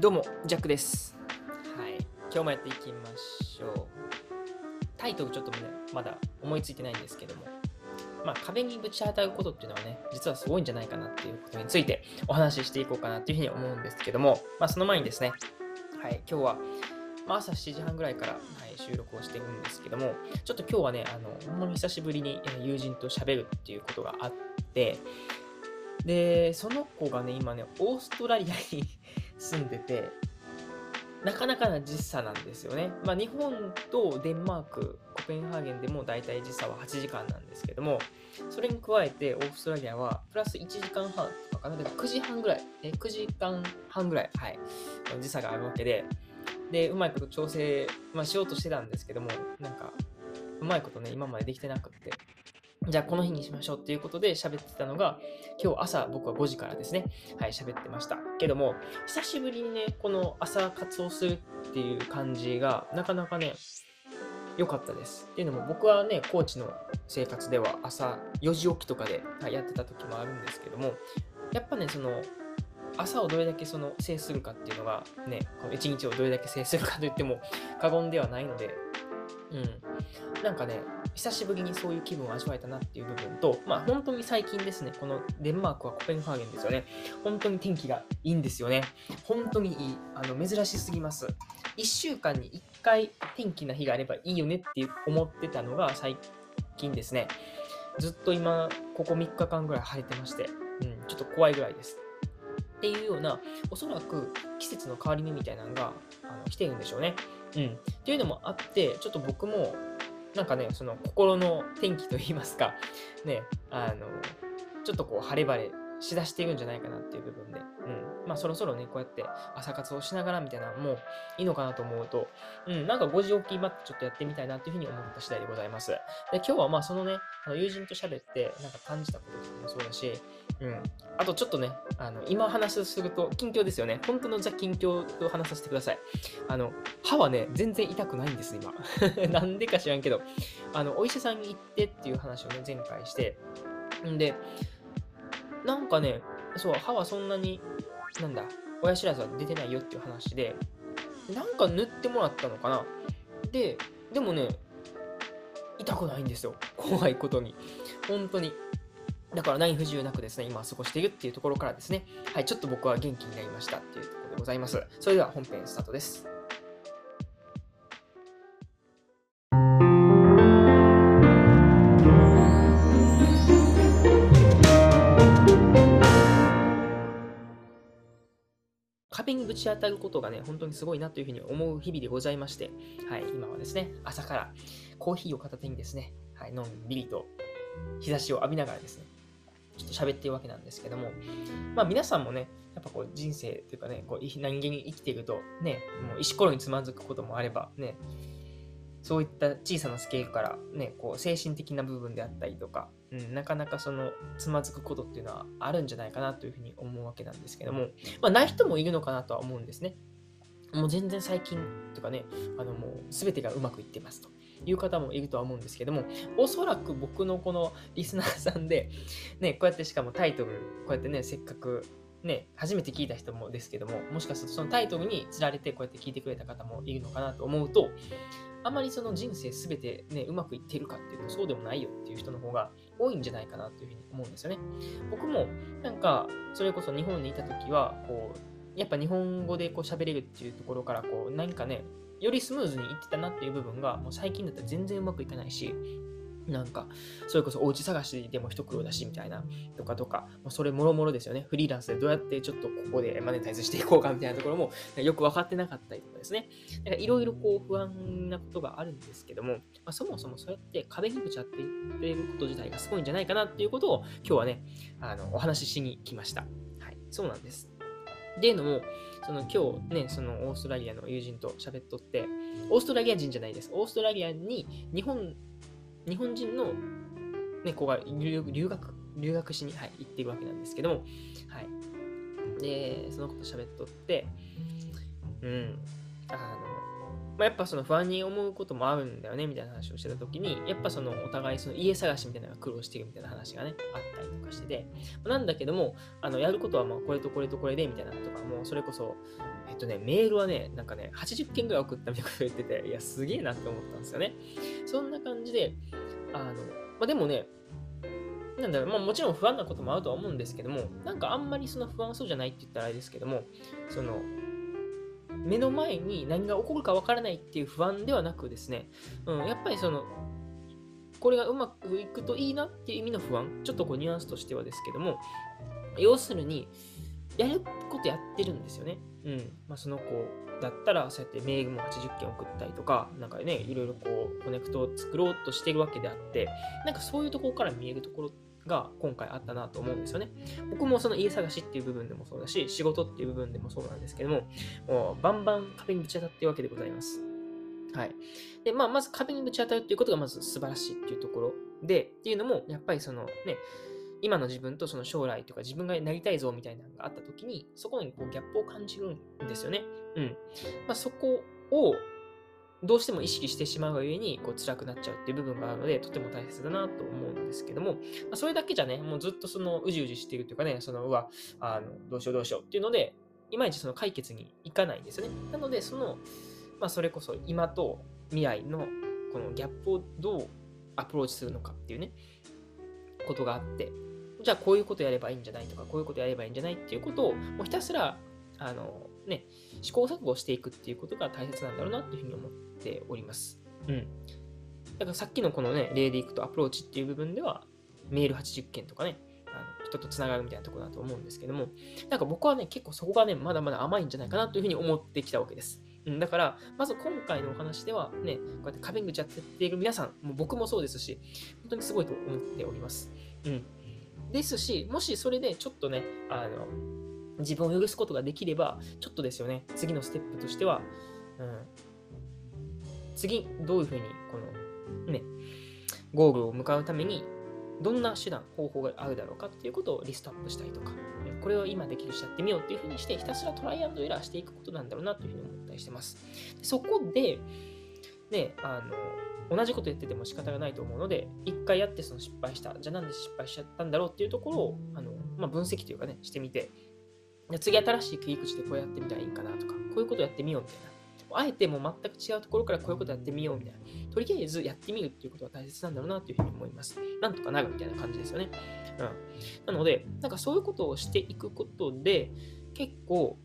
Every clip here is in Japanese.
どうも、ジャックです。はい。今日もやっていきましょう。タイトルちょっとね、まだ思いついてないんですけども、まあ、壁にぶち当たることっていうのはね、実はすごいんじゃないかなっていうことについてお話ししていこうかなっていうふうに思うんですけども、まあ、その前にですね、はい、今日は、まあ、朝7時半ぐらいから、はい、収録をしてるんですけども、ちょっと今日はね、あの、ほんまに久しぶりに友人と喋るっていうことがあって、で、その子がね、今ね、オーストラリアに住んでて、なかなかな時差なんですよね。まあ、日本とデンマーク、コペンハーゲンでも大体時差は8時間なんですけども、それに加えてオーストラリアはプラス1時間半とかかな、で9時半ぐらい、え9時間半ぐらい、はい、時差があるわけで、で、うまいこと調整、まあ、しようとしてたんですけども、なんか、うまいことね、今までできてなくって、じゃあこの日にしましょうっていうことで喋ってたのが、今日朝僕は5時からですね、はい、喋ってました。けども、久しぶりにね、この朝活をするっていう感じが、なかなかね、良かったです。っていうのも、僕はね、高知の生活では朝4時起きとかではいやってた時もあるんですけども、やっぱね、その、朝をどれだけその制するかっていうのがね、この一日をどれだけ制するかといっても過言ではないので、うん。なんかね、久しぶりにそういう気分を味わえたなっていう部分と、まあ本当に最近ですね、このデンマークはコペンハーゲンですよね。本当に天気がいいんですよね。本当にいい。あの、珍しすぎます。1週間に1回天気な日があればいいよねって思ってたのが最近ですね。ずっと今、ここ3日間ぐらい晴れてまして、うん、ちょっと怖いぐらいです。っていうような、おそらく季節の変わり目みたいなのがあの来てるんでしょうね。うん。っていうのもあって、ちょっと僕も、なんかね、その心の天気といいますか、ね、あの、ちょっとこう晴れ晴れしだしているんじゃないかなっていう部分で、うん。まあそろそろね、こうやって朝活をしながらみたいなのもいいのかなと思うと、うん、なんか5時起きまってちょっとやってみたいなっていうふうに思った次第でございます。で、今日はまあそのね、あの友人と喋って、なんか感じたこととかもそうだし、うん。あとちょっとね、あの、今話すると、近況ですよね。本当のザ近況と話させてください。あの、歯はね、全然痛くないんです、今。なんでか知らんけど、あの、お医者さんに行ってっていう話をね、前回して、んで、なんかね、そう、歯はそんなに、なんだ、親知らずは出てないよっていう話で、なんか塗ってもらったのかな。で、でもね、痛くないんですよ。怖いことに。本当に。だから何不自由なくですね、今過ごしているっていうところからですね、はい、ちょっと僕は元気になりましたっていうところでございます。それでは本編スタートです。壁にぶち当たることがね、本当にすごいなというふうに思う日々でございまして、はい、今はですね、朝からコーヒーを片手にですね、はい、のんびりと日差しを浴びながらですね、ちょっと喋ってるわけなんですけども、まあ皆さんもね、やっぱこう人生というかね、こう人間に生きているとね、もう石ころにつまずくこともあればね、そういった小さなスケールからね、こう精神的な部分であったりとか、うん、なかなかそのつまずくことっていうのはあるんじゃないかなというふうに思うわけなんですけども、まあない人もいるのかなとは思うんですね。もう全然最近とかね、あのもう全てがうまくいってますという方もいるとは思うんですけども、おそらく僕のこのリスナーさんで、ね、こうやってしかもタイトル、こうやってね、せっかくね、初めて聞いた人もですけども、もしかするとそのタイトルにつられてこうやって聞いてくれた方もいるのかなと思うと、あまりその人生すべてね、うまくいってるかっていうとそうでもないよっていう人の方が多いんじゃないかなというふうに思うんですよね。僕もなんか、それこそ日本にいた時は、こう、やっぱ日本語でこう喋れるっていうところから、こう、何かね、よりスムーズにいってたなっていう部分が、もう最近だったら全然うまくいかないし、なんか、それこそお家探しでも一苦労だしみたいな、とかとか、それもろもろですよね。フリーランスでどうやってちょっとここでマネタイズしていこうかみたいなところもよく分かってなかったりとかですね。なんかいろいろこう不安なことがあるんですけども、まあ、そもそもそうやって壁にぶち当てていること自体がすごいんじゃないかなっていうことを今日はね、あのお話ししに来ました。はい、そうなんです。っていうのも、その今日ね、そのオーストラリアの友人と喋っとって、オーストラリア人じゃないです。オーストラリアに日本、日本人の、ね、子が留学、留学しに、はい、行ってるわけなんですけども、はい。で、その子と喋っとって、うん、あの、まあ、やっぱその不安に思うこともあるんだよねみたいな話をしてた時にやっぱそのお互いその家探しみたいなのが苦労してるみたいな話がねあったりとかしてて。まなんだけどもあのやることはまあこれとこれとこれでみたいなのとかもうそれこそえっとねメールはねなんかね80件ぐらい送ったみたいなこと言ってていやすげえなって思ったんですよね。そんな感じであの、まあ、でもねなんだろう、まあ、もちろん不安なこともあるとは思うんですけども、なんかあんまりその不安そうじゃないって言ったらあれですけども、その、目の前に何が起こるかわからないっていう不安ではなくですね、うん、やっぱりその、これがうまくいくといいなっていう意味の不安、ちょっとこうニュアンスとしてはですけども、要するに、やることやってるんですよね。うん。まあ、その子だったら、そうやってメールも80件送ったりとか、なんかね、いろいろこう、コネクトを作ろうとしてるわけであって、なんかそういうところから見えるところってが今回あったなと思うんですよね。僕もその家探しっていう部分でもそうだし、仕事っていう部分でもそうなんですけども、もうバンバン壁にぶち当たってるわけでございます。はい。で、まあ、まず壁にぶち当たるっていうことがまず素晴らしいっていうところで、っていうのも、やっぱりそのね、今の自分とその将来とか自分がなりたいぞみたいなのがあった時に、そこにこうギャップを感じるんですよね。うん。まあ、そこをどうしても意識してしまうがゆえにこう辛くなっちゃうっていう部分があるので、とても大切だなと思うんですけども、まあ、それだけじゃね、もうずっとそのうじうじしているというかね、その、うわ、あのどうしようどうしようっていうので、いまいちその解決にいかないんですよね。なので、その、まあ、それこそ今と未来のこのギャップをどうアプローチするのかっていうね、ことがあって、じゃあこういうことやればいいんじゃないとか、こういうことやればいいんじゃないっていうことを、もうひたすら、あの、ね、試行錯誤していくっていうことが大切なんだろうなっていうふうに思っております。うん。だからさっきのこのね、例でいくとアプローチっていう部分では、メール80件とかね、あの人とつながるみたいなとこだと思うんですけども、なんか僕はね、結構そこがね、まだまだ甘いんじゃないかなというふうに思ってきたわけです。うん、だから、まず今回のお話ではね、こうやって壁口やっている皆さん、も僕もそうですし、本当にすごいと思っております。うん。ですし、もしそれでちょっとね、あの、自分を許すことができれば、ちょっとですよね、次のステップとしては、うん、次、どういうふうに、この、ね、ゴールを向かうために、どんな手段、方法があるだろうかっていうことをリストアップしたりとか、これを今できるしやってみようっていうふうにして、ひたすらトライアンドエラーしていくことなんだろうなというふうに思ったりしてます。そこで、ね、あの、同じこと言ってても仕方がないと思うので、一回やってその失敗した。じゃあなんで失敗しちゃったんだろうっていうところを、あの、まあ、分析というかね、してみて、次新しい切り口でこうやってみたらいいかなとか、こういうことやってみようみたいな。あえてもう全く違うところからこういうことやってみようみたいな。とりあえずやってみるっていうことが大切なんだろうなというふうに思います。なんとかなるみたいな感じですよね。うん。なので、なんかそういうことをしていくことで、結構、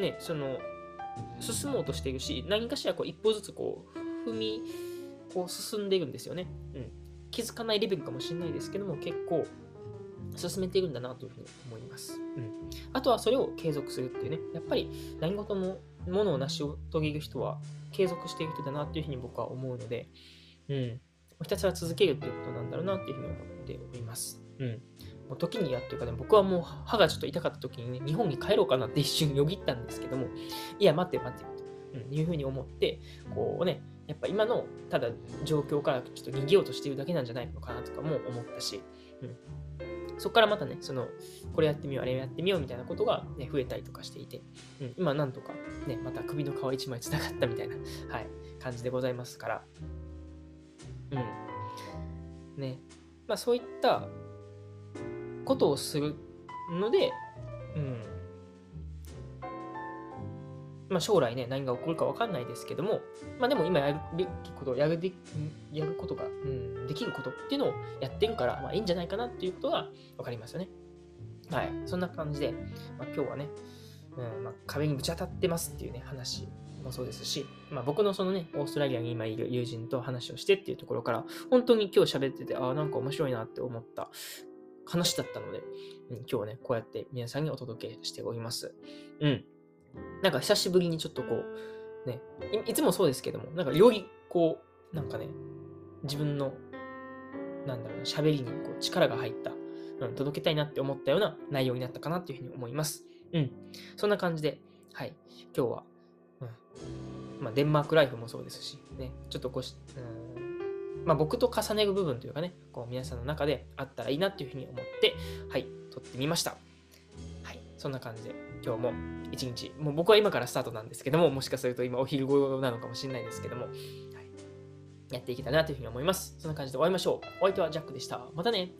ね、その、進もうとしているし、何かしらこう一歩ずつこう、踏み、こう進んでいるんですよね。うん。気づかないレベルかもしれないですけども、結構、進めているんだなというふうに思います。うん。あとはそれを継続するっていうね。やっぱり何事もものを成し遂げる人は継続している人だなっていうふうに僕は思うので、うん。ひたすら続けるっていうことなんだろうなっていうふうに思っております。うん。もう時にやっていうかね、僕はもう歯がちょっと痛かった時にね、日本に帰ろうかなって一瞬よぎったんですけども、いや、待って待ってと、いうふうに思って、こうね、やっぱ今のただ状況からちょっと逃げようとしているだけなんじゃないのかなとかも思ったし、うん、そこからまたね、その、これやってみよう、あれやってみようみたいなことが、ね、増えたりとかしていて、うん、今なんとか、ね、また首の皮一枚つながったみたいな、はい、感じでございますから、うん。ね、まあそういったことをするので、うん、まあ、将来ね、何が起こるか分かんないですけども、まあ、でも今やるべきこと、やるでやることが、うん、できることっていうのをやってるから、まあ、いいんじゃないかなっていうことが分かりますよね。はい。そんな感じで、まあ、今日はね、うんまあ、壁にぶち当たってますっていうね、話もそうですし、まあ、僕のそのね、オーストラリアに今いる友人と話をしてっていうところから、本当に今日喋ってて、ああ、なんか面白いなって思った話だったので、うん、今日はね、こうやって皆さんにお届けしております。うん。なんか久しぶりにちょっとこう、ね、いつもそうですけども、なんかよりこう、なんかね、自分の、なんだろうな、喋りにこう力が入った、うん、届けたいなって思ったような内容になったかなっていうふうに思います。うん。そんな感じで、はい、今日は、うん、まあ、デンマークライフもそうですし、ね、ちょっとこうし、うん、まあ、僕と重ねる部分というかね、こう皆さんの中であったらいいなっていうふうに思って、はい、撮ってみました。はい、そんな感じで。今日も一日、もう僕は今からスタートなんですけども、もしかすると今お昼頃なのかもしれないですけども、はい、やっていけたらなというふうに思います。そんな感じで終わりましょう。お相手はジャックでした。またね